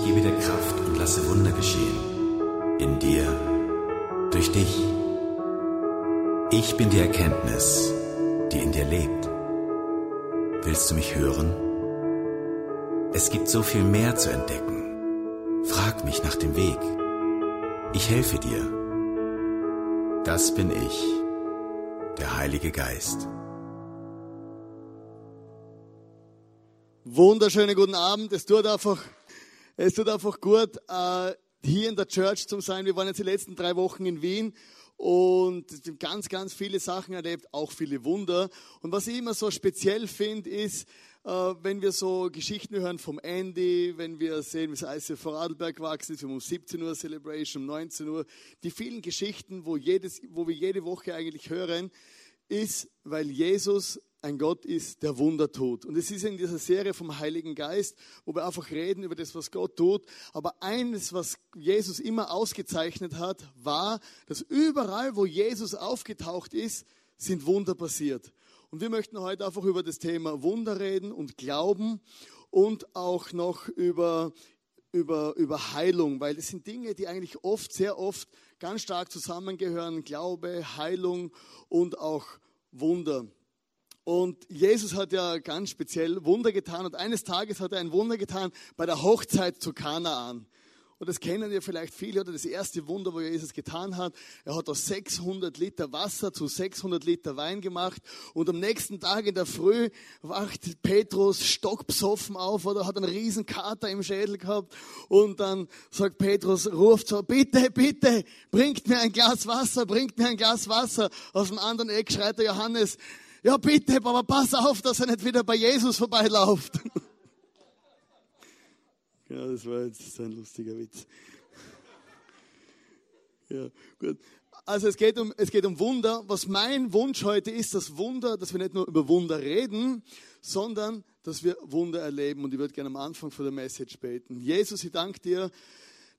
Ich gebe dir Kraft und lasse Wunder geschehen. In dir, durch dich. Ich bin die Erkenntnis, die in dir lebt. Willst du mich hören? Es gibt so viel mehr zu entdecken. Frag mich nach dem Weg. Ich helfe dir. Das bin ich, der Heilige Geist. Wunderschönen guten Abend. Es tut einfach, es tut einfach gut, äh, hier in der Church zu sein. Wir waren jetzt die letzten drei Wochen in Wien und ganz, ganz viele Sachen erlebt, auch viele Wunder. Und was ich immer so speziell finde, ist, äh, wenn wir so Geschichten hören vom Andy, wenn wir sehen, wie das ICF Vorarlberg gewachsen ist, wir haben um 17 Uhr Celebration, um 19 Uhr, die vielen Geschichten, wo, jedes, wo wir jede Woche eigentlich hören, ist, weil Jesus ein Gott ist, der Wunder tut. Und es ist in dieser Serie vom Heiligen Geist, wo wir einfach reden über das, was Gott tut. Aber eines, was Jesus immer ausgezeichnet hat, war, dass überall, wo Jesus aufgetaucht ist, sind Wunder passiert. Und wir möchten heute einfach über das Thema Wunder reden und Glauben und auch noch über, über, über Heilung, weil das sind Dinge, die eigentlich oft, sehr oft ganz stark zusammengehören. Glaube, Heilung und auch Wunder. Und Jesus hat ja ganz speziell Wunder getan. Und eines Tages hat er ein Wunder getan bei der Hochzeit zu Kanaan. Und das kennen ja vielleicht viele, oder das erste Wunder, wo Jesus getan hat. Er hat aus 600 Liter Wasser zu 600 Liter Wein gemacht. Und am nächsten Tag in der Früh wacht Petrus stockbesoffen auf oder hat einen riesen Kater im Schädel gehabt. Und dann sagt Petrus, ruft so, bitte, bitte, bringt mir ein Glas Wasser, bringt mir ein Glas Wasser. Aus dem anderen Eck schreit der Johannes, ja bitte, aber pass auf, dass er nicht wieder bei Jesus vorbeilauft. ja, das war jetzt ein lustiger Witz. Ja, gut. Also es geht, um, es geht um Wunder. Was mein Wunsch heute ist, das Wunder, dass wir nicht nur über Wunder reden, sondern dass wir Wunder erleben. Und ich würde gerne am Anfang von der Message beten. Jesus, ich danke dir,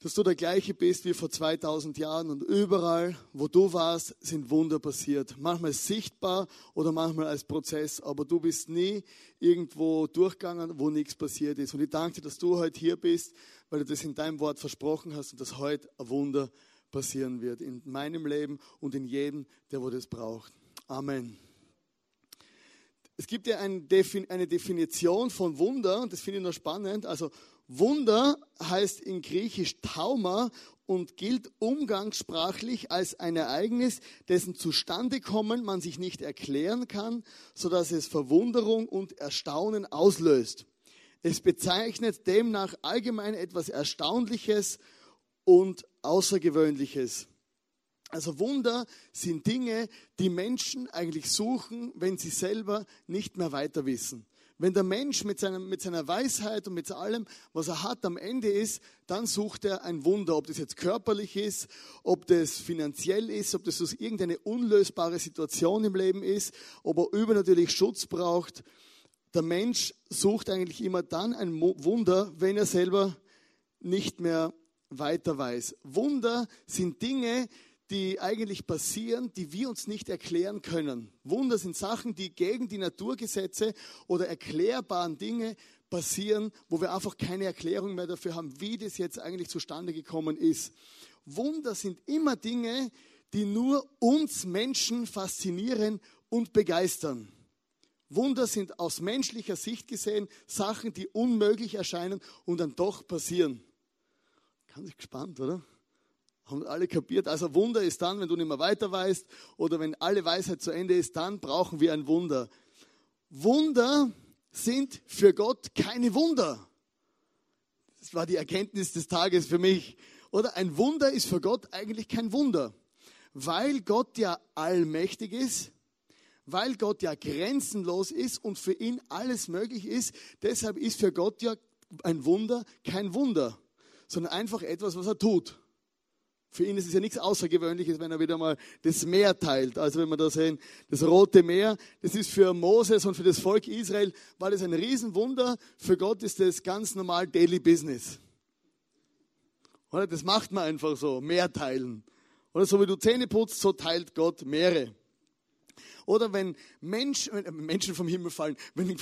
dass du der gleiche bist wie vor 2000 Jahren und überall, wo du warst, sind Wunder passiert. Manchmal sichtbar oder manchmal als Prozess, aber du bist nie irgendwo durchgegangen, wo nichts passiert ist. Und ich danke dir, dass du heute hier bist, weil du das in deinem Wort versprochen hast und dass heute ein Wunder passieren wird in meinem Leben und in jedem, der wo das braucht. Amen. Es gibt ja eine Definition von Wunder und das finde ich noch spannend. Also Wunder heißt in Griechisch Tauma und gilt umgangssprachlich als ein Ereignis, dessen Zustandekommen man sich nicht erklären kann, sodass es Verwunderung und Erstaunen auslöst. Es bezeichnet demnach allgemein etwas Erstaunliches und Außergewöhnliches. Also Wunder sind Dinge, die Menschen eigentlich suchen, wenn sie selber nicht mehr weiter wissen. Wenn der Mensch mit, seinem, mit seiner Weisheit und mit allem, was er hat, am Ende ist, dann sucht er ein Wunder. Ob das jetzt körperlich ist, ob das finanziell ist, ob das aus irgendeine unlösbare Situation im Leben ist, ob er übernatürlich Schutz braucht. Der Mensch sucht eigentlich immer dann ein Wunder, wenn er selber nicht mehr weiter weiß. Wunder sind Dinge, die eigentlich passieren, die wir uns nicht erklären können. Wunder sind Sachen, die gegen die Naturgesetze oder erklärbaren Dinge passieren, wo wir einfach keine Erklärung mehr dafür haben, wie das jetzt eigentlich zustande gekommen ist. Wunder sind immer Dinge, die nur uns Menschen faszinieren und begeistern. Wunder sind aus menschlicher Sicht gesehen Sachen, die unmöglich erscheinen und dann doch passieren. Ganz gespannt, oder? Haben alle kapiert? Also Wunder ist dann, wenn du nicht mehr weiter weißt oder wenn alle Weisheit zu Ende ist, dann brauchen wir ein Wunder. Wunder sind für Gott keine Wunder. Das war die Erkenntnis des Tages für mich. Oder ein Wunder ist für Gott eigentlich kein Wunder, weil Gott ja allmächtig ist, weil Gott ja grenzenlos ist und für ihn alles möglich ist. Deshalb ist für Gott ja ein Wunder kein Wunder, sondern einfach etwas, was er tut. Für ihn ist es ja nichts Außergewöhnliches, wenn er wieder mal das Meer teilt. Also wenn wir da sehen, das Rote Meer, das ist für Moses und für das Volk Israel, war das ein Riesenwunder. Für Gott ist das ganz normal Daily Business. Oder? Das macht man einfach so, Meer teilen. Oder so wie du Zähne putzt, so teilt Gott Meere. Oder wenn, Mensch, wenn Menschen vom Himmel fallen, wenn,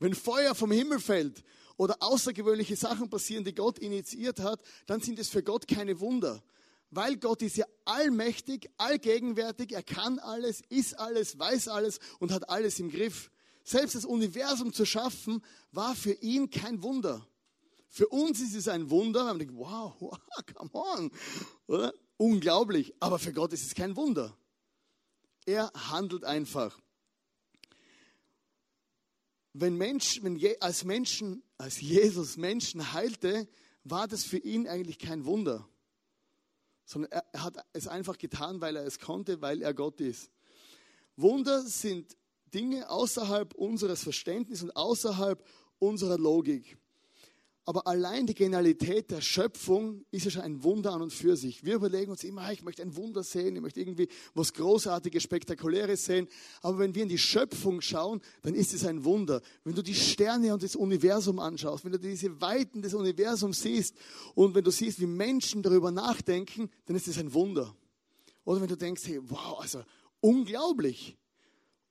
wenn Feuer vom Himmel fällt oder außergewöhnliche Sachen passieren, die Gott initiiert hat, dann sind es für Gott keine Wunder. Weil Gott ist ja allmächtig, allgegenwärtig, er kann alles, ist alles, weiß alles und hat alles im Griff. Selbst das Universum zu schaffen, war für ihn kein Wunder. Für uns ist es ein Wunder, weil man denkt, wow, wow, come on, oder? Unglaublich. Aber für Gott ist es kein Wunder. Er handelt einfach. Wenn Mensch, wenn je, als Menschen, als Jesus Menschen heilte, war das für ihn eigentlich kein Wunder, sondern er, hat es einfach getan, weil er es konnte, weil er Gott ist. Wunder sind Dinge außerhalb unseres Verständnisses und außerhalb unserer Logik. Aber allein die Genialität der Schöpfung ist ja schon ein Wunder an und für sich. Wir überlegen uns immer, ich möchte ein Wunder sehen, ich möchte irgendwie was Großartiges, Spektakuläres sehen. Aber wenn wir in die Schöpfung schauen, dann ist es ein Wunder. Wenn du die Sterne und das Universum anschaust, wenn du diese Weiten des Universums siehst und wenn du siehst, wie Menschen darüber nachdenken, dann ist es ein Wunder. Oder wenn du denkst, hey, wow, also unglaublich.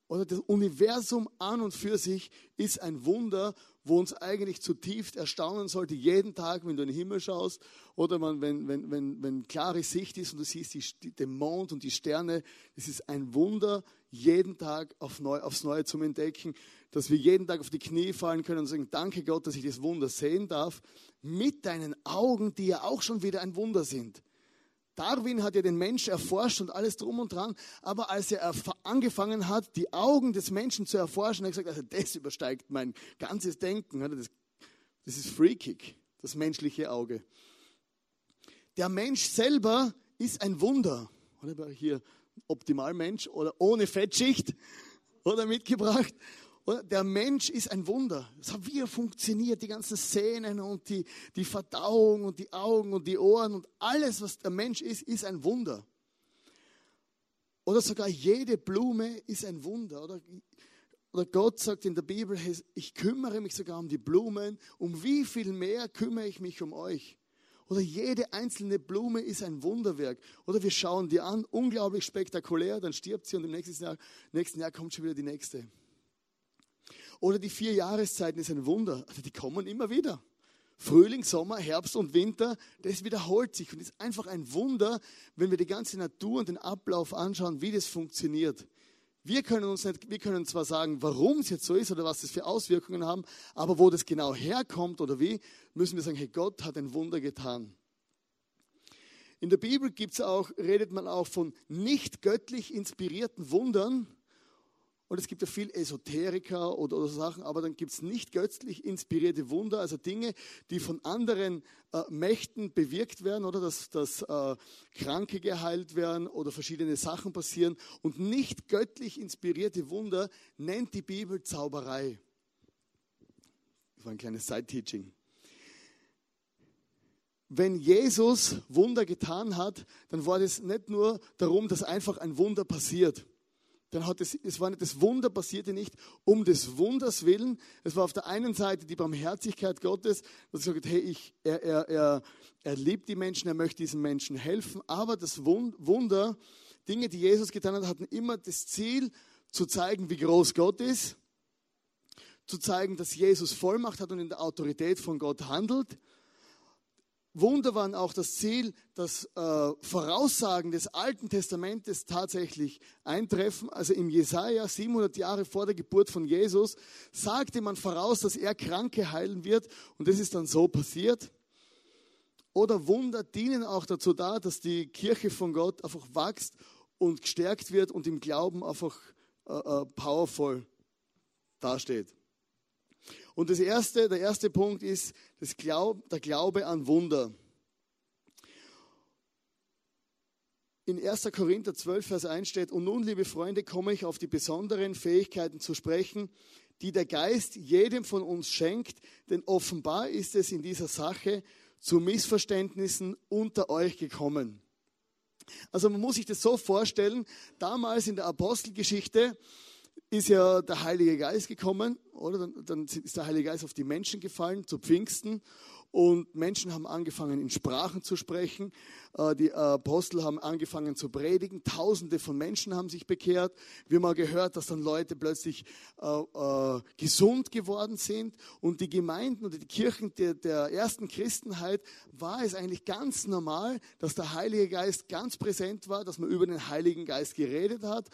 Oder das Universum an und für sich ist ein Wunder, wo uns eigentlich zutiefst erstaunen sollte, jeden Tag, wenn du in den Himmel schaust oder man, wenn, wenn, wenn, wenn klare Sicht ist und du siehst die, den Mond und die Sterne. Es ist ein Wunder, jeden Tag auf neu, aufs Neue zum Entdecken, dass wir jeden Tag auf die Knie fallen können und sagen, danke Gott, dass ich das Wunder sehen darf, mit deinen Augen, die ja auch schon wieder ein Wunder sind. Darwin hat ja den Menschen erforscht und alles drum und dran, aber als er angefangen hat, die Augen des Menschen zu erforschen, hat er gesagt, also das übersteigt mein ganzes Denken. Das, das ist freakig, das menschliche Auge. Der Mensch selber ist ein Wunder. Oder hier Optimalmensch oder ohne Fettschicht oder mitgebracht. Der Mensch ist ein Wunder. Wie er funktioniert, die ganzen Szenen und die, die Verdauung und die Augen und die Ohren und alles, was der Mensch ist, ist ein Wunder. Oder sogar jede Blume ist ein Wunder. Oder, oder Gott sagt in der Bibel, ich kümmere mich sogar um die Blumen. Um wie viel mehr kümmere ich mich um euch? Oder jede einzelne Blume ist ein Wunderwerk. Oder wir schauen die an, unglaublich spektakulär, dann stirbt sie und im nächsten Jahr, nächsten Jahr kommt schon wieder die nächste. Oder die vier Jahreszeiten ist ein Wunder. Also die kommen immer wieder. Frühling, Sommer, Herbst und Winter, das wiederholt sich und ist einfach ein Wunder, wenn wir die ganze Natur und den Ablauf anschauen, wie das funktioniert. Wir können uns nicht, wir können zwar sagen, warum es jetzt so ist oder was das für Auswirkungen haben, aber wo das genau herkommt oder wie, müssen wir sagen, hey, Gott hat ein Wunder getan. In der Bibel gibt's auch, redet man auch von nicht göttlich inspirierten Wundern, und es gibt ja viel Esoteriker oder, oder Sachen, aber dann gibt es nicht götzlich inspirierte Wunder, also Dinge, die von anderen äh, Mächten bewirkt werden oder dass, dass äh, Kranke geheilt werden oder verschiedene Sachen passieren. Und nicht göttlich inspirierte Wunder nennt die Bibel Zauberei. Das war ein kleines Side-Teaching. Wenn Jesus Wunder getan hat, dann war das nicht nur darum, dass einfach ein Wunder passiert dann hat es, es war nicht, das Wunder passierte nicht um des Wunders willen. Es war auf der einen Seite die Barmherzigkeit Gottes, dass er sagt, hey, ich, er, er, er, er liebt die Menschen, er möchte diesen Menschen helfen. Aber das Wunder, Dinge, die Jesus getan hat, hatten immer das Ziel, zu zeigen, wie groß Gott ist, zu zeigen, dass Jesus Vollmacht hat und in der Autorität von Gott handelt Wunder waren auch das Ziel, dass äh, Voraussagen des Alten Testamentes tatsächlich eintreffen. Also im Jesaja, 700 Jahre vor der Geburt von Jesus, sagte man voraus, dass er Kranke heilen wird. Und das ist dann so passiert. Oder Wunder dienen auch dazu da, dass die Kirche von Gott einfach wächst und gestärkt wird und im Glauben einfach äh, äh, powerful dasteht. Und das erste, der erste Punkt ist das Glaub, der Glaube an Wunder. In 1. Korinther 12, Vers 1 steht, und nun, liebe Freunde, komme ich auf die besonderen Fähigkeiten zu sprechen, die der Geist jedem von uns schenkt, denn offenbar ist es in dieser Sache zu Missverständnissen unter euch gekommen. Also man muss sich das so vorstellen, damals in der Apostelgeschichte ist ja der Heilige Geist gekommen oder? Dann, dann ist der Heilige Geist auf die Menschen gefallen zu Pfingsten und Menschen haben angefangen in Sprachen zu sprechen. Äh, die Apostel haben angefangen zu predigen. Tausende von Menschen haben sich bekehrt. Wir haben mal gehört, dass dann Leute plötzlich äh, äh, gesund geworden sind. Und die Gemeinden oder die Kirchen der, der ersten Christenheit war es eigentlich ganz normal, dass der Heilige Geist ganz präsent war, dass man über den Heiligen Geist geredet hat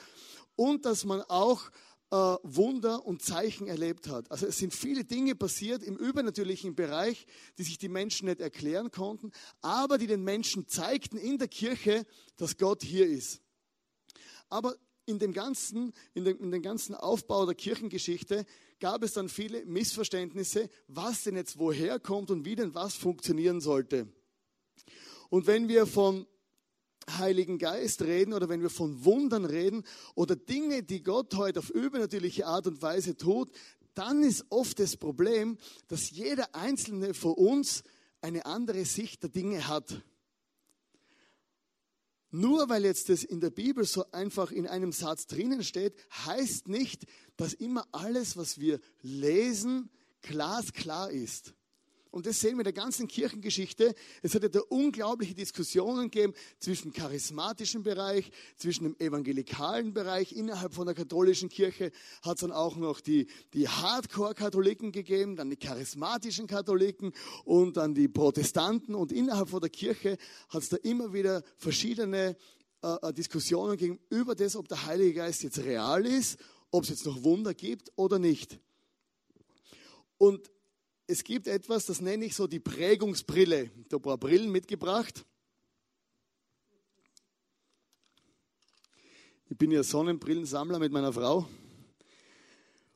und dass man auch äh, Wunder und Zeichen erlebt hat. Also es sind viele Dinge passiert im übernatürlichen Bereich, die sich die Menschen nicht erklären konnten, aber die den Menschen zeigten in der Kirche, dass Gott hier ist. Aber in dem ganzen, in dem, in dem ganzen Aufbau der Kirchengeschichte gab es dann viele Missverständnisse, was denn jetzt woher kommt und wie denn was funktionieren sollte. Und wenn wir von Heiligen Geist reden oder wenn wir von Wundern reden oder Dinge, die Gott heute auf übernatürliche Art und Weise tut, dann ist oft das Problem, dass jeder einzelne von uns eine andere Sicht der Dinge hat. Nur weil jetzt das in der Bibel so einfach in einem Satz drinnen steht, heißt nicht, dass immer alles, was wir lesen, glasklar ist. Und das sehen wir in der ganzen Kirchengeschichte. Es hat ja da unglaubliche Diskussionen gegeben zwischen dem charismatischen Bereich, zwischen dem evangelikalen Bereich. Innerhalb von der katholischen Kirche hat es dann auch noch die, die Hardcore-Katholiken gegeben, dann die charismatischen Katholiken und dann die Protestanten. Und innerhalb von der Kirche hat es da immer wieder verschiedene äh, äh, Diskussionen gegeben über das, ob der Heilige Geist jetzt real ist, ob es jetzt noch Wunder gibt oder nicht. Und es gibt etwas, das nenne ich so die Prägungsbrille. Ich habe ein paar Brillen mitgebracht. Ich bin ja Sonnenbrillensammler mit meiner Frau.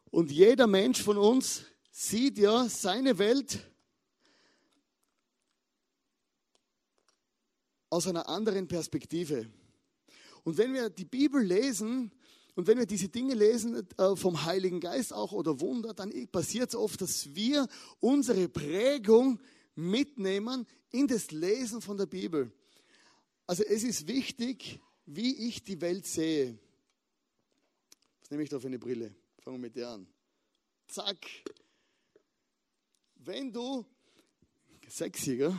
Und jeder Mensch von uns sieht ja seine Welt aus einer anderen Perspektive. Und wenn wir die Bibel lesen, und wenn wir diese Dinge lesen äh, vom Heiligen Geist auch oder Wunder, dann passiert es oft, dass wir unsere Prägung mitnehmen in das Lesen von der Bibel. Also es ist wichtig, wie ich die Welt sehe. Was nehme ich da für eine Brille? Fangen wir mit der an. Zack. Wenn du, sexy, gell?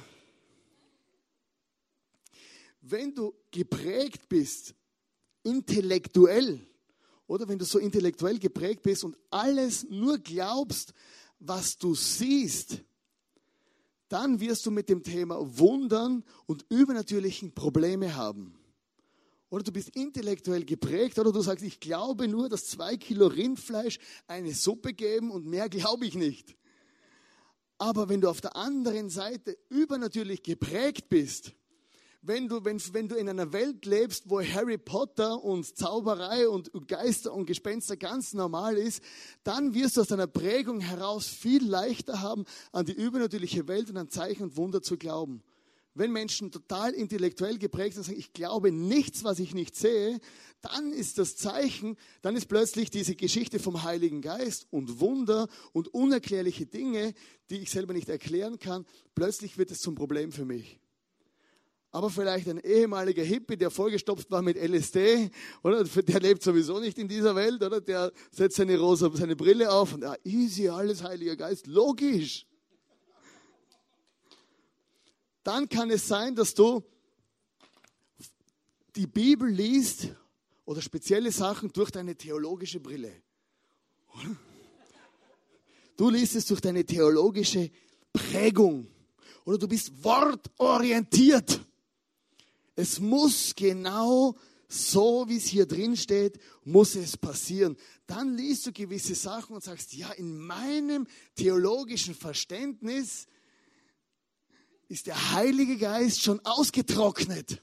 Wenn du geprägt bist, intellektuell, oder wenn du so intellektuell geprägt bist und alles nur glaubst, was du siehst, dann wirst du mit dem Thema Wundern und übernatürlichen Probleme haben. Oder du bist intellektuell geprägt oder du sagst, ich glaube nur, dass zwei Kilo Rindfleisch eine Suppe geben und mehr glaube ich nicht. Aber wenn du auf der anderen Seite übernatürlich geprägt bist, wenn du, wenn, wenn du in einer Welt lebst, wo Harry Potter und Zauberei und Geister und Gespenster ganz normal ist, dann wirst du aus deiner Prägung heraus viel leichter haben, an die übernatürliche Welt und an Zeichen und Wunder zu glauben. Wenn Menschen total intellektuell geprägt sind und sagen, ich glaube nichts, was ich nicht sehe, dann ist das Zeichen, dann ist plötzlich diese Geschichte vom Heiligen Geist und Wunder und unerklärliche Dinge, die ich selber nicht erklären kann, plötzlich wird es zum Problem für mich aber vielleicht ein ehemaliger Hippie, der vollgestopft war mit LSD, oder? Der lebt sowieso nicht in dieser Welt, oder? Der setzt seine rosa, seine Brille auf und ja, easy, alles Heiliger Geist, logisch. Dann kann es sein, dass du die Bibel liest oder spezielle Sachen durch deine theologische Brille. Du liest es durch deine theologische Prägung. Oder du bist wortorientiert. Es muss genau so, wie es hier drin steht, muss es passieren. Dann liest du gewisse Sachen und sagst, ja, in meinem theologischen Verständnis ist der Heilige Geist schon ausgetrocknet.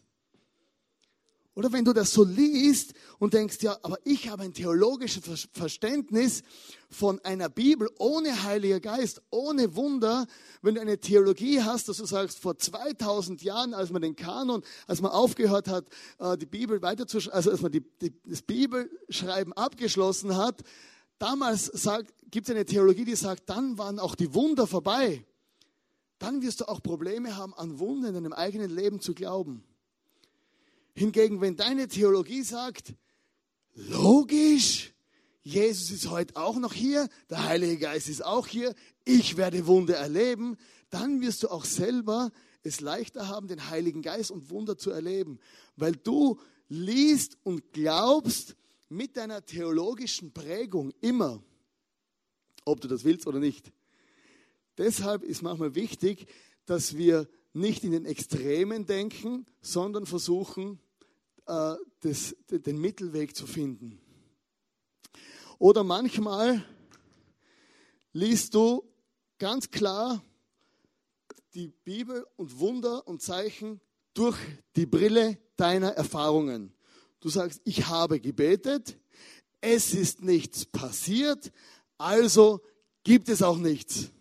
Oder wenn du das so liest und denkst, ja, aber ich habe ein theologisches Verständnis von einer Bibel ohne Heiliger Geist, ohne Wunder. Wenn du eine Theologie hast, dass du sagst, vor 2000 Jahren, als man den Kanon, als man aufgehört hat, äh, die Bibel weiterzuschreiben, also als man die, die, das Bibelschreiben abgeschlossen hat, damals gibt es eine Theologie, die sagt, dann waren auch die Wunder vorbei. Dann wirst du auch Probleme haben, an Wunder in deinem eigenen Leben zu glauben. Hingegen, wenn deine Theologie sagt, logisch, Jesus ist heute auch noch hier, der Heilige Geist ist auch hier, ich werde Wunder erleben, dann wirst du auch selber es leichter haben, den Heiligen Geist und Wunder zu erleben, weil du liest und glaubst mit deiner theologischen Prägung immer, ob du das willst oder nicht. Deshalb ist manchmal wichtig, dass wir nicht in den Extremen denken, sondern versuchen, äh, das, den Mittelweg zu finden. Oder manchmal liest du ganz klar die Bibel und Wunder und Zeichen durch die Brille deiner Erfahrungen. Du sagst, ich habe gebetet, es ist nichts passiert, also gibt es auch nichts.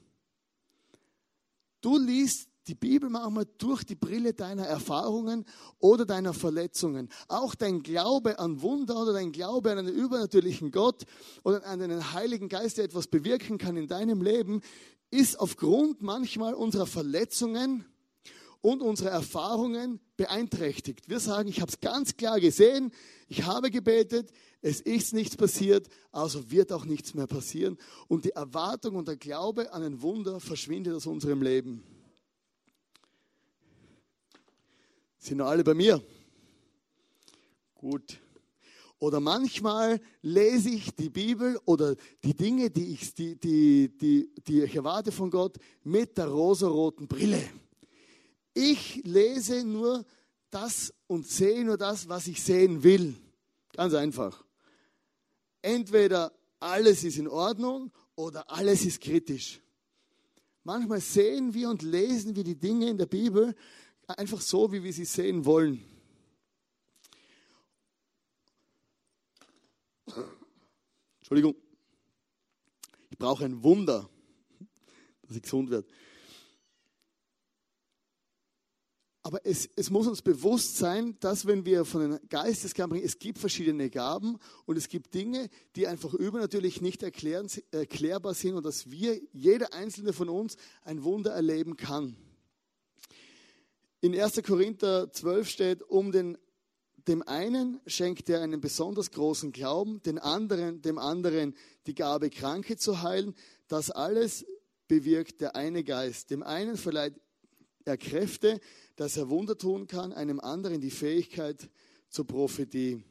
Du liest die Bibel manchmal durch die Brille deiner Erfahrungen oder deiner Verletzungen. Auch dein Glaube an Wunder oder dein Glaube an einen übernatürlichen Gott oder an einen Heiligen Geist, der etwas bewirken kann in deinem Leben, ist aufgrund manchmal unserer Verletzungen und unserer Erfahrungen beeinträchtigt. Wir sagen, ich habe es ganz klar gesehen, ich habe gebetet, es ist nichts passiert, also wird auch nichts mehr passieren. Und die Erwartung und der Glaube an ein Wunder verschwindet aus unserem Leben. Sind alle bei mir? Gut. Oder manchmal lese ich die Bibel oder die Dinge, die ich, die, die, die, die ich erwarte von Gott, mit der rosaroten Brille. Ich lese nur das und sehe nur das, was ich sehen will. Ganz einfach. Entweder alles ist in Ordnung oder alles ist kritisch. Manchmal sehen wir und lesen wir die Dinge in der Bibel einfach so, wie wir sie sehen wollen. Entschuldigung. Ich brauche ein Wunder, dass ich gesund werde. Aber es, es, muss uns bewusst sein, dass wenn wir von den Geistesgaben bringen, es gibt verschiedene Gaben und es gibt Dinge, die einfach übernatürlich nicht erklärbar sind und dass wir, jeder einzelne von uns, ein Wunder erleben kann. In 1. Korinther 12 steht, um den, dem einen schenkt er einen besonders großen Glauben, den anderen, dem anderen die Gabe, Kranke zu heilen. Das alles bewirkt der eine Geist. Dem einen verleiht er Kräfte, dass er Wunder tun kann, einem anderen die Fähigkeit zur Prophetie.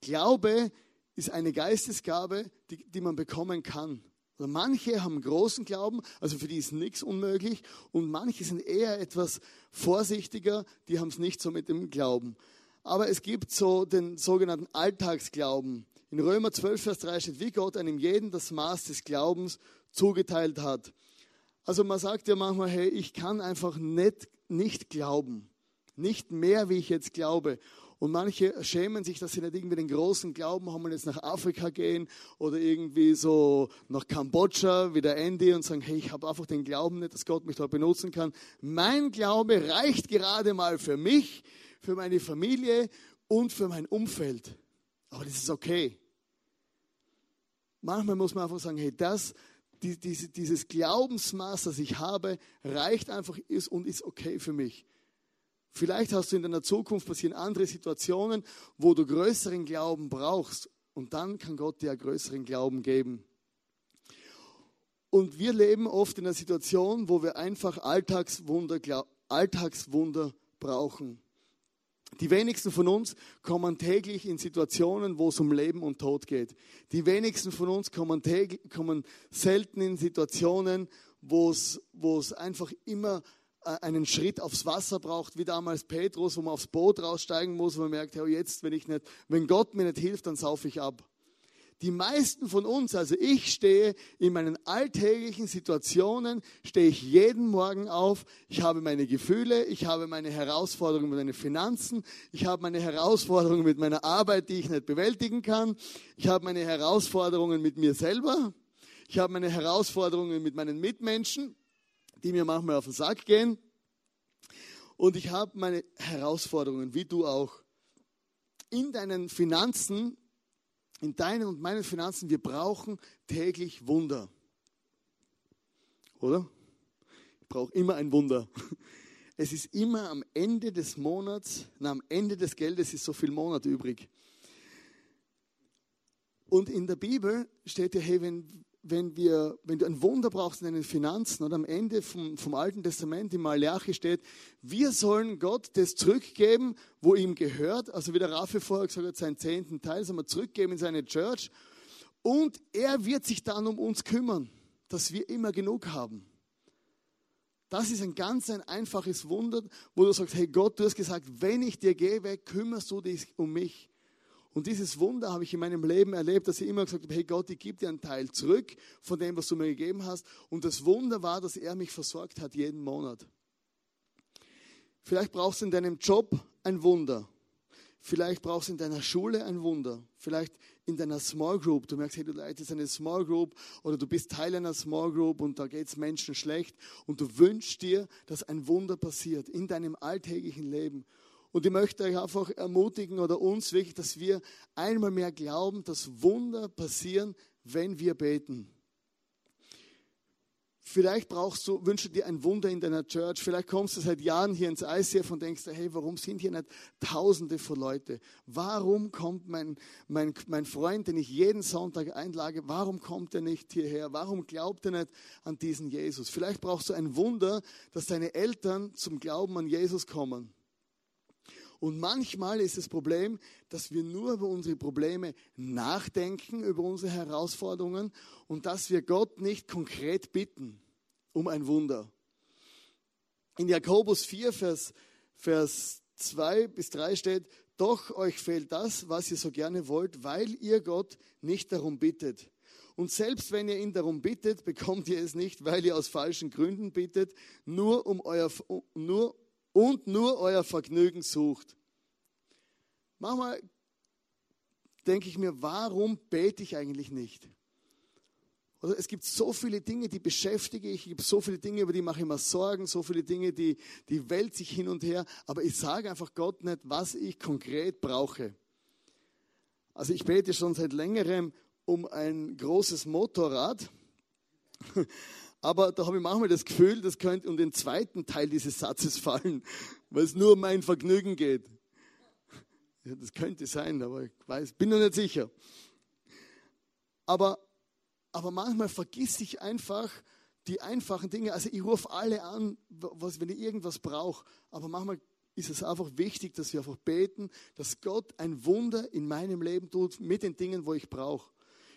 Glaube ist eine Geistesgabe, die, die man bekommen kann. Also manche haben großen Glauben, also für die ist nichts unmöglich, und manche sind eher etwas vorsichtiger, die haben es nicht so mit dem Glauben. Aber es gibt so den sogenannten Alltagsglauben. In Römer 12, Vers 3 steht, wie Gott einem jeden das Maß des Glaubens zugeteilt hat. Also man sagt ja manchmal, hey, ich kann einfach nicht, nicht glauben. Nicht mehr, wie ich jetzt glaube. Und manche schämen sich, dass sie nicht irgendwie den großen Glauben haben und jetzt nach Afrika gehen oder irgendwie so nach Kambodscha wie der Andy und sagen, hey, ich habe einfach den Glauben nicht, dass Gott mich dort benutzen kann. Mein Glaube reicht gerade mal für mich, für meine Familie und für mein Umfeld. Aber das ist okay. Manchmal muss man einfach sagen, hey, das, dieses Glaubensmaß, das ich habe, reicht einfach ist und ist okay für mich. Vielleicht hast du in deiner Zukunft passieren andere Situationen, wo du größeren Glauben brauchst. Und dann kann Gott dir größeren Glauben geben. Und wir leben oft in einer Situation, wo wir einfach Alltagswunder, Alltagswunder brauchen. Die wenigsten von uns kommen täglich in Situationen, wo es um Leben und Tod geht. Die wenigsten von uns kommen, täglich, kommen selten in Situationen, wo es, wo es einfach immer einen Schritt aufs Wasser braucht, wie damals Petrus, wo man aufs Boot raussteigen muss, wo man merkt, ja, jetzt, wenn ich nicht, wenn Gott mir nicht hilft, dann saufe ich ab. Die meisten von uns, also ich stehe in meinen alltäglichen Situationen, stehe ich jeden Morgen auf. Ich habe meine Gefühle, ich habe meine Herausforderungen mit meinen Finanzen, ich habe meine Herausforderungen mit meiner Arbeit, die ich nicht bewältigen kann. Ich habe meine Herausforderungen mit mir selber. Ich habe meine Herausforderungen mit meinen Mitmenschen die mir manchmal auf den Sack gehen. Und ich habe meine Herausforderungen, wie du auch. In deinen Finanzen, in deinen und meinen Finanzen, wir brauchen täglich Wunder. Oder? Ich brauche immer ein Wunder. Es ist immer am Ende des Monats, na, am Ende des Geldes ist so viel Monat übrig. Und in der Bibel steht ja, hey, wenn, wenn, wir, wenn du ein Wunder brauchst in deinen Finanzen oder am Ende vom, vom Alten Testament im Malachi steht, wir sollen Gott das zurückgeben, wo ihm gehört. Also wie der Raffi vorher gesagt hat, seinen zehnten Teil sollen wir zurückgeben in seine Church. Und er wird sich dann um uns kümmern, dass wir immer genug haben. Das ist ein ganz ein einfaches Wunder, wo du sagst, hey Gott, du hast gesagt, wenn ich dir gebe, kümmerst du dich um mich. Und dieses Wunder habe ich in meinem Leben erlebt, dass ich immer gesagt habe, hey Gott, ich gebe dir einen Teil zurück von dem, was du mir gegeben hast. Und das Wunder war, dass er mich versorgt hat jeden Monat. Vielleicht brauchst du in deinem Job ein Wunder. Vielleicht brauchst du in deiner Schule ein Wunder. Vielleicht in deiner Small Group. Du merkst, hey, du leitest eine Small Group oder du bist Teil einer Small Group und da geht es Menschen schlecht und du wünschst dir, dass ein Wunder passiert in deinem alltäglichen Leben. Und ich möchte euch einfach ermutigen oder uns wirklich, dass wir einmal mehr glauben, dass Wunder passieren, wenn wir beten. Vielleicht brauchst du, wünschst du dir ein Wunder in deiner Church. Vielleicht kommst du seit Jahren hier ins ICF und denkst, hey, warum sind hier nicht Tausende von Leute? Warum kommt mein, mein, mein Freund, den ich jeden Sonntag einlage, warum kommt er nicht hierher? Warum glaubt er nicht an diesen Jesus? Vielleicht brauchst du ein Wunder, dass deine Eltern zum Glauben an Jesus kommen. Und manchmal ist das Problem, dass wir nur über unsere Probleme nachdenken, über unsere Herausforderungen und dass wir Gott nicht konkret bitten um ein Wunder. In Jakobus 4, Vers, Vers 2 bis 3 steht, doch euch fehlt das, was ihr so gerne wollt, weil ihr Gott nicht darum bittet. Und selbst wenn ihr ihn darum bittet, bekommt ihr es nicht, weil ihr aus falschen Gründen bittet, nur um euer, nur und nur euer Vergnügen sucht. Manchmal denke ich mir, warum bete ich eigentlich nicht? Oder es gibt so viele Dinge, die beschäftige ich, es gibt so viele Dinge, über die mache ich mir Sorgen, so viele Dinge, die die Welt sich hin und her, aber ich sage einfach Gott nicht, was ich konkret brauche. Also ich bete schon seit längerem um ein großes Motorrad. Aber da habe ich manchmal das Gefühl, das könnte um den zweiten Teil dieses Satzes fallen, weil es nur um mein Vergnügen geht. Ja, das könnte sein, aber ich weiß, bin noch nicht sicher. Aber, aber manchmal vergiss ich einfach die einfachen Dinge. Also ich rufe alle an, was, wenn ich irgendwas brauche. Aber manchmal ist es einfach wichtig, dass wir einfach beten, dass Gott ein Wunder in meinem Leben tut mit den Dingen, wo ich brauche.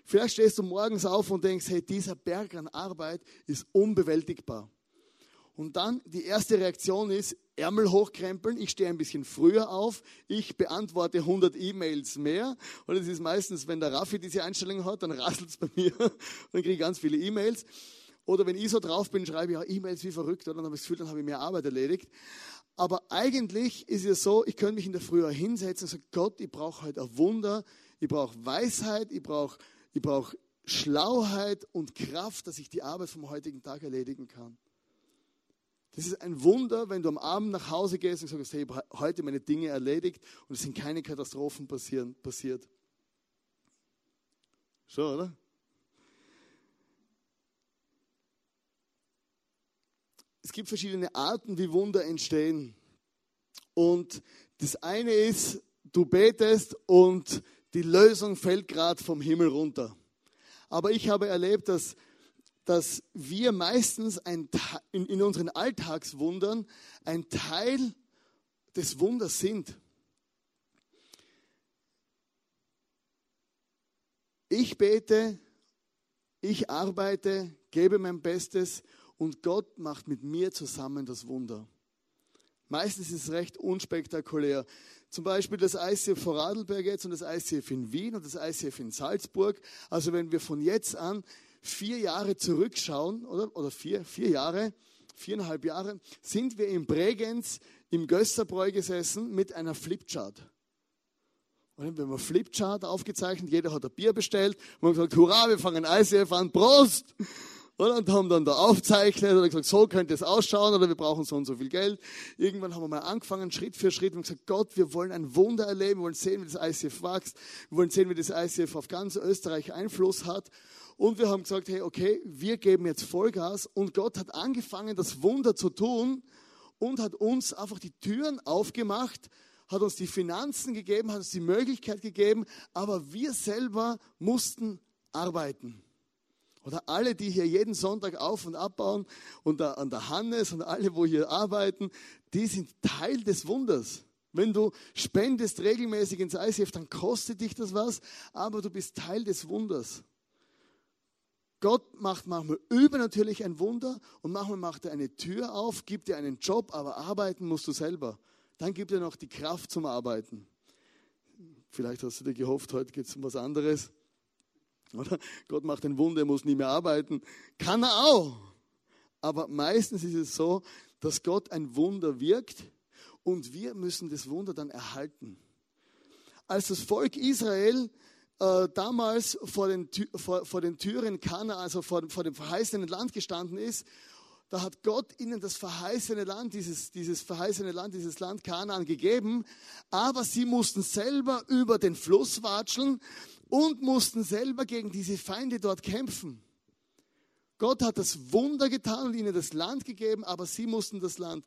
Vielleicht stehst du morgens auf und denkst, hey, dieser Berg an Arbeit ist unbewältigbar. Und dann die erste Reaktion ist, Ärmel hochkrempeln, ich stehe ein bisschen früher auf, ich beantworte 100 E-Mails mehr. Und es ist meistens, wenn der Raffi diese Einstellung hat, dann rasselt es bei mir, dann kriege ich ganz viele E-Mails. Oder wenn ich so drauf bin, schreibe ich auch E-Mails wie verrückt, oder? dann habe ich das Gefühl, dann habe ich mehr Arbeit erledigt. Aber eigentlich ist es so, ich könnte mich in der Früh hinsetzen und sagen, Gott, ich brauche heute ein Wunder, ich brauche Weisheit, ich brauche ich brauche Schlauheit und Kraft, dass ich die Arbeit vom heutigen Tag erledigen kann. Das ist ein Wunder, wenn du am Abend nach Hause gehst und sagst, hey, ich habe heute meine Dinge erledigt und es sind keine Katastrophen passieren, passiert. Schon, oder? Es gibt verschiedene Arten, wie Wunder entstehen. Und das eine ist, du betest und die Lösung fällt gerade vom Himmel runter. Aber ich habe erlebt, dass, dass wir meistens ein, in, in unseren Alltagswundern ein Teil des Wunders sind. Ich bete, ich arbeite, gebe mein Bestes und Gott macht mit mir zusammen das Wunder. Meistens ist es recht unspektakulär. Zum Beispiel das ICF Vorarlberg jetzt und das ICF in Wien und das ICF in Salzburg. Also wenn wir von jetzt an vier Jahre zurückschauen, oder, oder vier, vier Jahre, viereinhalb Jahre, sind wir in Bregenz im Gösterbräu gesessen mit einer Flipchart. Und wir haben Flipchart aufgezeichnet, jeder hat ein Bier bestellt und haben gesagt, hurra, wir fangen ICF an, Prost! Und haben dann da aufzeichnet oder gesagt, so könnte es ausschauen oder wir brauchen so und so viel Geld. Irgendwann haben wir mal angefangen, Schritt für Schritt und gesagt, Gott, wir wollen ein Wunder erleben, wir wollen sehen, wie das ICF wächst, wir wollen sehen, wie das ICF auf ganz Österreich Einfluss hat. Und wir haben gesagt, hey, okay, wir geben jetzt Vollgas und Gott hat angefangen, das Wunder zu tun und hat uns einfach die Türen aufgemacht hat uns die Finanzen gegeben, hat uns die Möglichkeit gegeben, aber wir selber mussten arbeiten. Oder alle, die hier jeden Sonntag auf und abbauen und an der Hannes und alle, wo hier arbeiten, die sind Teil des Wunders. Wenn du spendest regelmäßig ins ICF, dann kostet dich das was, aber du bist Teil des Wunders. Gott macht manchmal übernatürlich ein Wunder und manchmal macht er eine Tür auf, gibt dir einen Job, aber arbeiten musst du selber. Dann gibt er noch die Kraft zum Arbeiten. Vielleicht hast du dir gehofft, heute geht es um was anderes. Oder Gott macht ein Wunder, er muss nie mehr arbeiten. Kann er auch. Aber meistens ist es so, dass Gott ein Wunder wirkt und wir müssen das Wunder dann erhalten. Als das Volk Israel äh, damals vor den, vor, vor den Türen Kana, also vor, vor dem verheißenen Land gestanden ist, da hat Gott ihnen das verheißene Land, dieses, dieses verheißene Land, dieses Land Kanaan gegeben, aber sie mussten selber über den Fluss watscheln und mussten selber gegen diese Feinde dort kämpfen. Gott hat das Wunder getan und ihnen das Land gegeben, aber sie mussten das Land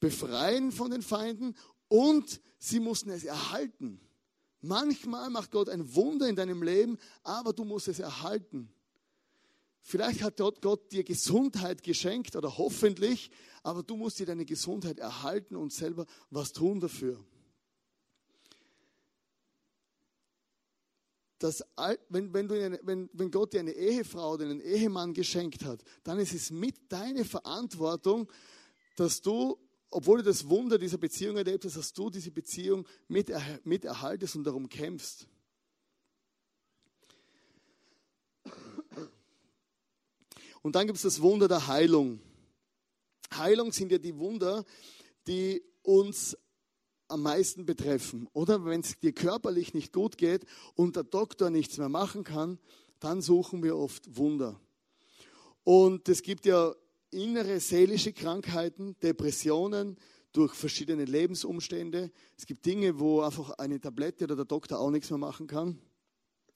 befreien von den Feinden und sie mussten es erhalten. Manchmal macht Gott ein Wunder in deinem Leben, aber du musst es erhalten. Vielleicht hat Gott, Gott dir Gesundheit geschenkt oder hoffentlich, aber du musst dir deine Gesundheit erhalten und selber was tun dafür. Dass, wenn, wenn, du eine, wenn, wenn Gott dir eine Ehefrau oder einen Ehemann geschenkt hat, dann ist es mit deiner Verantwortung, dass du, obwohl du das Wunder dieser Beziehung erlebt hast, dass du diese Beziehung mit, mit erhaltest und darum kämpfst. Und dann gibt es das Wunder der Heilung. Heilung sind ja die Wunder, die uns am meisten betreffen. Oder wenn es dir körperlich nicht gut geht und der Doktor nichts mehr machen kann, dann suchen wir oft Wunder. Und es gibt ja innere seelische Krankheiten, Depressionen durch verschiedene Lebensumstände. Es gibt Dinge, wo einfach eine Tablette oder der Doktor auch nichts mehr machen kann.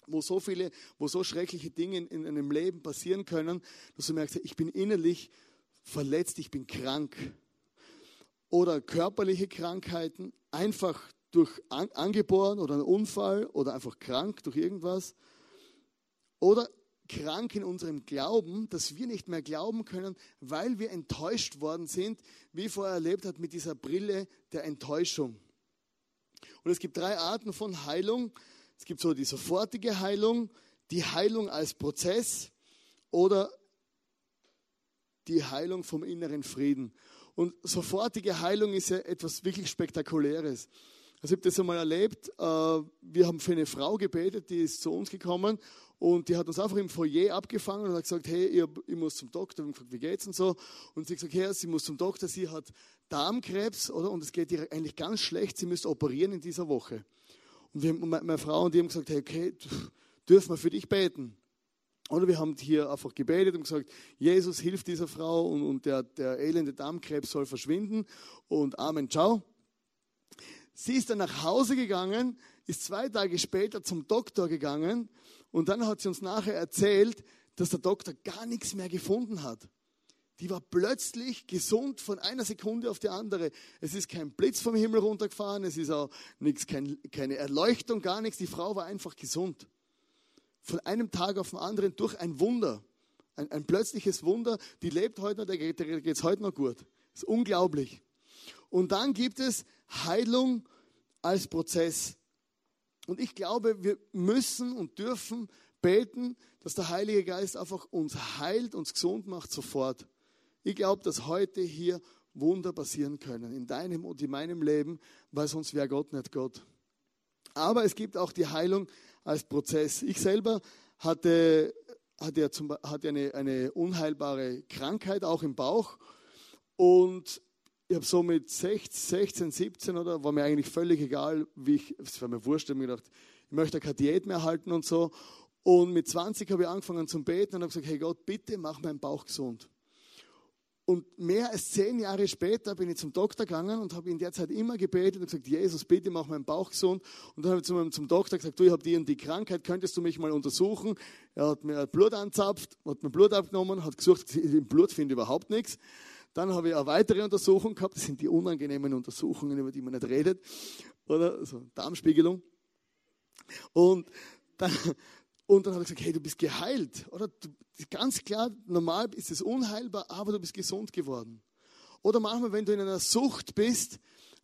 Wo so viele, wo so schreckliche Dinge in einem Leben passieren können, dass du merkst, ich bin innerlich verletzt, ich bin krank oder körperliche Krankheiten, einfach durch an, angeboren oder ein Unfall oder einfach krank durch irgendwas. Oder krank in unserem Glauben, dass wir nicht mehr glauben können, weil wir enttäuscht worden sind, wie vorher erlebt hat mit dieser Brille der Enttäuschung. Und es gibt drei Arten von Heilung. Es gibt so die sofortige Heilung, die Heilung als Prozess oder die Heilung vom inneren Frieden. Und sofortige Heilung ist ja etwas wirklich Spektakuläres. Also ich habe das einmal erlebt. Äh, wir haben für eine Frau gebetet, die ist zu uns gekommen und die hat uns einfach im Foyer abgefangen und hat gesagt, hey, ich, muss zum Doktor. Haben gefragt, wie geht's und so. Und sie hat gesagt, hey, sie muss zum Doktor, sie hat Darmkrebs, oder? Und es geht ihr eigentlich ganz schlecht, sie müsste operieren in dieser Woche. Und wir, meine Frau und die haben gesagt, hey, okay, dürfen wir für dich beten? Oder wir haben hier einfach gebetet und gesagt, Jesus hilft dieser Frau und, und der, der elende Darmkrebs soll verschwinden und Amen, ciao. Sie ist dann nach Hause gegangen, ist zwei Tage später zum Doktor gegangen und dann hat sie uns nachher erzählt, dass der Doktor gar nichts mehr gefunden hat. Die war plötzlich gesund von einer Sekunde auf die andere. Es ist kein Blitz vom Himmel runtergefahren, es ist auch nichts, kein, keine Erleuchtung, gar nichts. Die Frau war einfach gesund von einem Tag auf den anderen durch ein Wunder, ein, ein plötzliches Wunder, die lebt heute noch, der geht es heute noch gut. Das ist unglaublich. Und dann gibt es Heilung als Prozess. Und ich glaube, wir müssen und dürfen beten, dass der Heilige Geist einfach uns heilt, uns gesund macht sofort. Ich glaube, dass heute hier Wunder passieren können, in deinem und in meinem Leben, weil sonst wäre Gott nicht Gott. Aber es gibt auch die Heilung als Prozess. Ich selber hatte, hatte, ja zum, hatte eine, eine unheilbare Krankheit auch im Bauch und ich habe so mit 16, 17 oder war mir eigentlich völlig egal, wie ich, es war mir wurscht, ich habe mir gedacht, ich möchte keine Diät mehr halten und so. Und mit 20 habe ich angefangen zum Beten und habe gesagt, hey Gott, bitte mach meinen Bauch gesund. Und mehr als zehn Jahre später bin ich zum Doktor gegangen und habe in der Zeit immer gebetet und gesagt, Jesus, bitte mach meinen Bauch gesund. Und dann habe ich zum, zum Doktor gesagt, du, ich habe die und die Krankheit, könntest du mich mal untersuchen? Er hat mir Blut anzapft, hat mir Blut abgenommen, hat gesucht, im Blut finde ich überhaupt nichts. Dann habe ich eine weitere Untersuchung gehabt. Das sind die unangenehmen Untersuchungen, über die man nicht redet. Oder? Also Darmspiegelung. Und dann, und dann hat er gesagt, hey, du bist geheilt. Oder? Du, ganz klar, normal ist es unheilbar, aber du bist gesund geworden. Oder manchmal, wenn du in einer Sucht bist,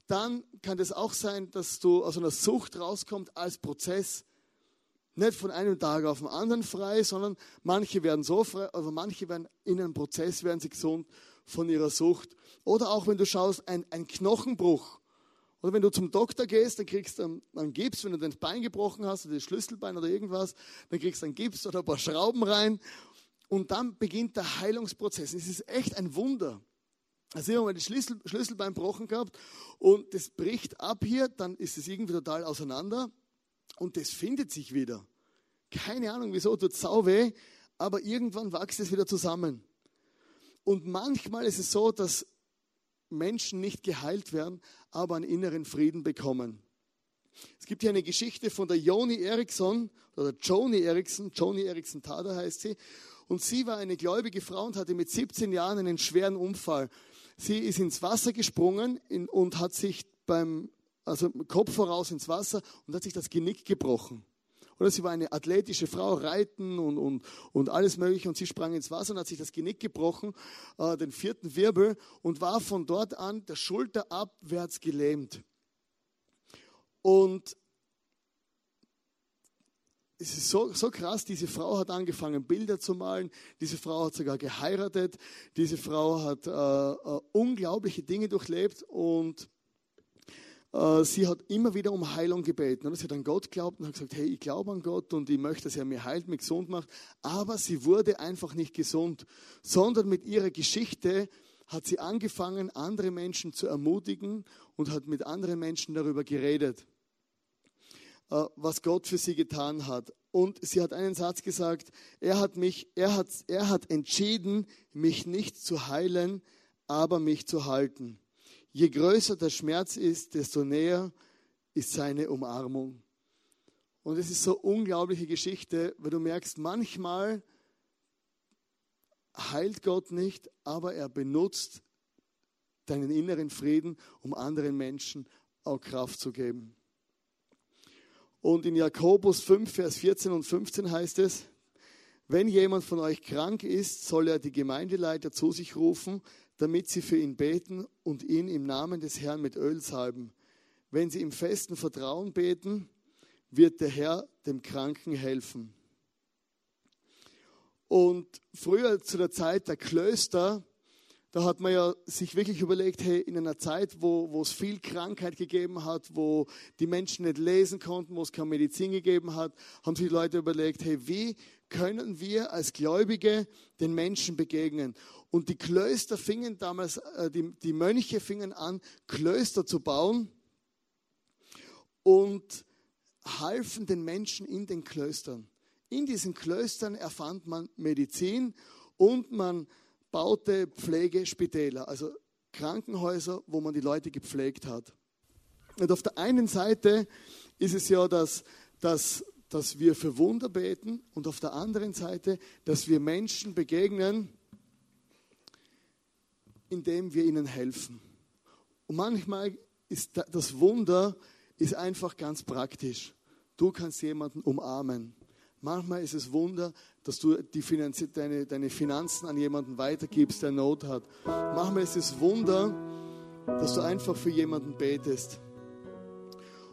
dann kann es auch sein, dass du aus einer Sucht rauskommst als Prozess. Nicht von einem Tag auf den anderen frei, sondern manche werden so frei, aber manche werden in einem Prozess, werden sie gesund von ihrer Sucht. Oder auch wenn du schaust, ein, ein Knochenbruch. Oder wenn du zum Doktor gehst, dann kriegst du einen Gips, wenn du dein Bein gebrochen hast oder das Schlüsselbein oder irgendwas, dann kriegst du einen Gips oder ein paar Schrauben rein. Und dann beginnt der Heilungsprozess. Es ist echt ein Wunder. Also ich habe mal das Schlüssel, Schlüsselbein gebrochen gehabt und das bricht ab hier, dann ist es irgendwie total auseinander und das findet sich wieder. Keine Ahnung wieso, tut sau weh, aber irgendwann wächst es wieder zusammen. Und manchmal ist es so, dass Menschen nicht geheilt werden, aber einen inneren Frieden bekommen. Es gibt hier eine Geschichte von der Joni Eriksson oder Joni Eriksson, Joni Eriksson Tada heißt sie. Und sie war eine gläubige Frau und hatte mit 17 Jahren einen schweren Unfall. Sie ist ins Wasser gesprungen und hat sich beim also Kopf voraus ins Wasser und hat sich das Genick gebrochen. Oder sie war eine athletische Frau, reiten und, und, und alles Mögliche. Und sie sprang ins Wasser und hat sich das Genick gebrochen, äh, den vierten Wirbel, und war von dort an der Schulter abwärts gelähmt. Und es ist so, so krass, diese Frau hat angefangen, Bilder zu malen, diese Frau hat sogar geheiratet, diese Frau hat äh, äh, unglaubliche Dinge durchlebt und äh, sie hat immer wieder um Heilung gebeten. Sie hat an Gott geglaubt und hat gesagt, hey, ich glaube an Gott und ich möchte, dass er mir heilt, mich gesund macht. Aber sie wurde einfach nicht gesund, sondern mit ihrer Geschichte hat sie angefangen, andere Menschen zu ermutigen und hat mit anderen Menschen darüber geredet. Äh, was Gott für sie getan hat. Und sie hat einen Satz gesagt, er hat mich, er hat, er hat entschieden, mich nicht zu heilen, aber mich zu halten. Je größer der Schmerz ist, desto näher ist seine Umarmung. Und es ist so unglaubliche Geschichte, weil du merkst, manchmal heilt Gott nicht, aber er benutzt deinen inneren Frieden, um anderen Menschen auch Kraft zu geben. Und in Jakobus 5, Vers 14 und 15 heißt es, wenn jemand von euch krank ist, soll er die Gemeindeleiter zu sich rufen, damit sie für ihn beten und ihn im Namen des Herrn mit Öl salben. Wenn sie im festen Vertrauen beten, wird der Herr dem Kranken helfen. Und früher zu der Zeit der Klöster da hat man ja sich wirklich überlegt, hey, in einer Zeit, wo, wo es viel Krankheit gegeben hat, wo die Menschen nicht lesen konnten, wo es keine Medizin gegeben hat, haben sich die Leute überlegt, hey, wie können wir als Gläubige den Menschen begegnen? Und die Klöster fingen damals, äh, die, die Mönche fingen an, Klöster zu bauen und halfen den Menschen in den Klöstern. In diesen Klöstern erfand man Medizin und man baute Pflegespitäler, also Krankenhäuser, wo man die Leute gepflegt hat. Und auf der einen Seite ist es ja, dass, dass, dass wir für Wunder beten und auf der anderen Seite, dass wir Menschen begegnen, indem wir ihnen helfen. Und manchmal ist das Wunder ist einfach ganz praktisch. Du kannst jemanden umarmen. Manchmal ist es Wunder, dass du die Finanz deine, deine Finanzen an jemanden weitergibst, der Not hat. Manchmal ist es Wunder, dass du einfach für jemanden betest.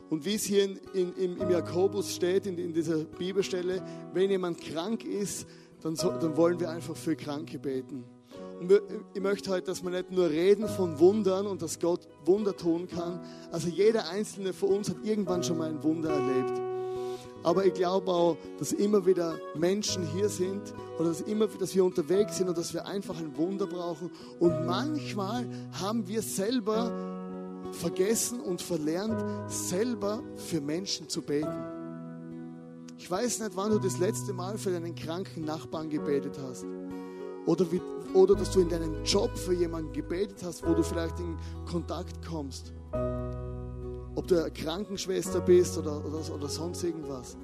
Und wie es hier in, in, im, im Jakobus steht, in, in, dieser Bibelstelle, wenn jemand krank ist, dann, so, dann wollen wir einfach für Kranke beten. Und ich möchte heute, dass wir nicht nur reden von Wundern und dass Gott Wunder tun kann. Also jeder einzelne von uns hat irgendwann schon mal ein Wunder erlebt. Aber ich glaube auch, dass immer wieder Menschen hier sind oder dass, immer, dass wir unterwegs sind und dass wir einfach ein Wunder brauchen. Und manchmal haben wir selber vergessen und verlernt, selber für Menschen zu beten. Ich weiß nicht, wann du das letzte Mal für deinen kranken Nachbarn gebetet hast. Oder, wie, oder dass du in deinem Job für jemanden gebetet hast, wo du vielleicht in Kontakt kommst ob du Krankenschwester bist oder, oder, oder sonst irgendwas.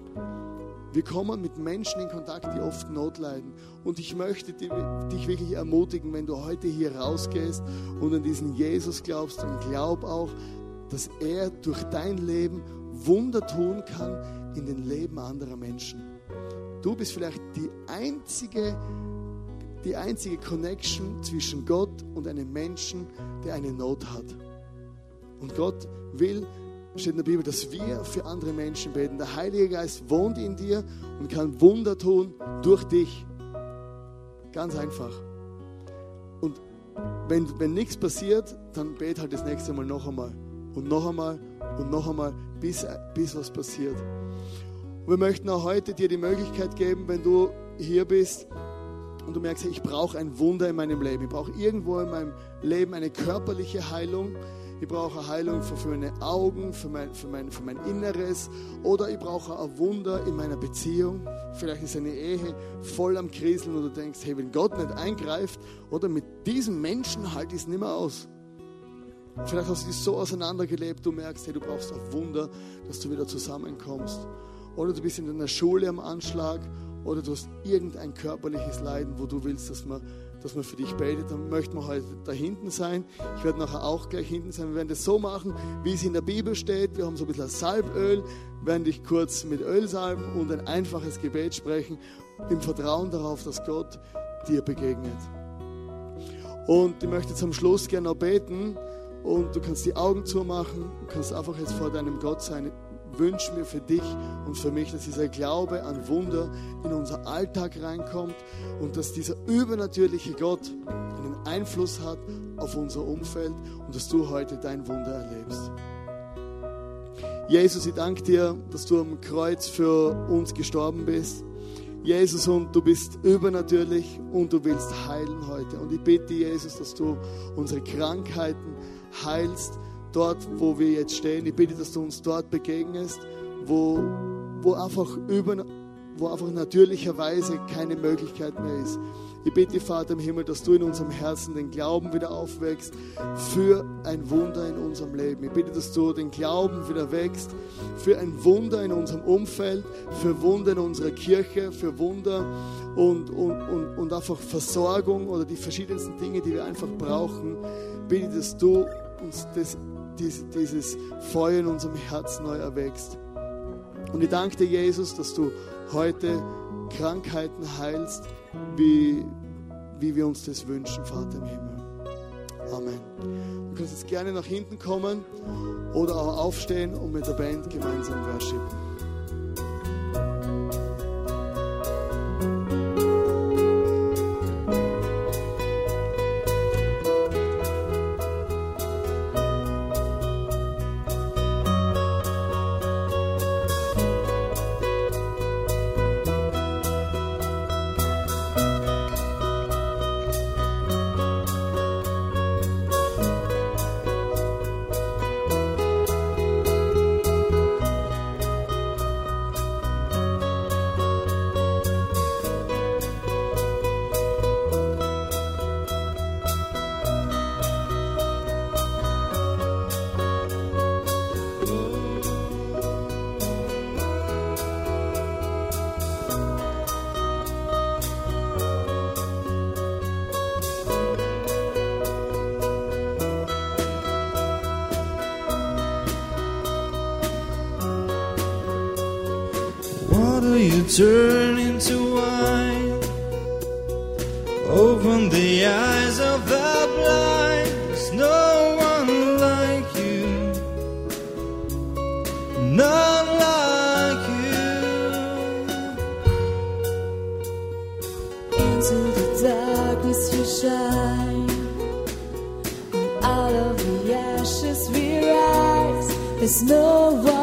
Wir kommen mit Menschen in Kontakt, die oft Not leiden. Und ich möchte dich wirklich ermutigen, wenn du heute hier rausgehst und an diesen Jesus glaubst, dann glaub auch, dass er durch dein Leben Wunder tun kann in den Leben anderer Menschen. Du bist vielleicht die einzige, die einzige Connection zwischen Gott und einem Menschen, der eine Not hat. Und Gott will, steht in der Bibel, dass wir für andere Menschen beten. Der Heilige Geist wohnt in dir und kann Wunder tun durch dich. Ganz einfach. Und wenn, wenn nichts passiert, dann bet halt das nächste Mal noch einmal. Und noch einmal und noch einmal, bis, bis was passiert. Und wir möchten auch heute dir die Möglichkeit geben, wenn du hier bist und du merkst, ich brauche ein Wunder in meinem Leben. Ich brauche irgendwo in meinem Leben eine körperliche Heilung. Ich brauche Heilung für, meine Augen, für mein, für, mein, für mein Inneres. Oder ich brauche ein Wunder in meiner Beziehung. Vielleicht ist eine Ehe voll am Kriseln und du denkst, hey, wenn Gott nicht eingreift, oder mit diesem Menschen halte ich es nicht mehr aus. Vielleicht hast du dich so auseinandergelebt, du merkst, hey, du brauchst ein Wunder, dass du wieder zusammenkommst. Oder du bist in deiner Schule am Anschlag oder du hast irgendein körperliches Leiden, wo du willst, dass man dass man für dich betet, dann möchten wir heute da hinten sein. Ich werde nachher auch gleich hinten sein. Wir werden das so machen, wie es in der Bibel steht. Wir haben so ein bisschen Salböl, werden dich kurz mit Öl salben und ein einfaches Gebet sprechen, im Vertrauen darauf, dass Gott dir begegnet. Und ich möchte zum Schluss gerne noch beten und du kannst die Augen zumachen, du kannst einfach jetzt vor deinem Gott sein wünsche mir für dich und für mich, dass dieser Glaube an Wunder in unser Alltag reinkommt und dass dieser übernatürliche Gott einen Einfluss hat auf unser Umfeld und dass du heute dein Wunder erlebst. Jesus, ich danke dir, dass du am Kreuz für uns gestorben bist. Jesus, und du bist übernatürlich und du willst heilen heute. Und ich bitte, Jesus, dass du unsere Krankheiten heilst dort, wo wir jetzt stehen. Ich bitte, dass du uns dort begegnest, wo, wo, einfach, über, wo einfach natürlicherweise keine Möglichkeit mehr ist. Ich bitte, Vater im Himmel, dass du in unserem Herzen den Glauben wieder aufwächst für ein Wunder in unserem Leben. Ich bitte, dass du den Glauben wieder wächst für ein Wunder in unserem Umfeld, für Wunder in unserer Kirche, für Wunder und, und, und, und einfach Versorgung oder die verschiedensten Dinge, die wir einfach brauchen. Ich bitte, dass du uns das dieses Feuer in unserem Herzen neu erwächst. Und ich danke dir, Jesus, dass du heute Krankheiten heilst, wie, wie wir uns das wünschen, Vater im Himmel. Amen. Du kannst jetzt gerne nach hinten kommen oder auch aufstehen und mit der Band gemeinsam worshipen. Turn into wine. Open the eyes of the blind. There's no one like you. None like you. Into the darkness you shine. And out of the ashes we rise. There's no one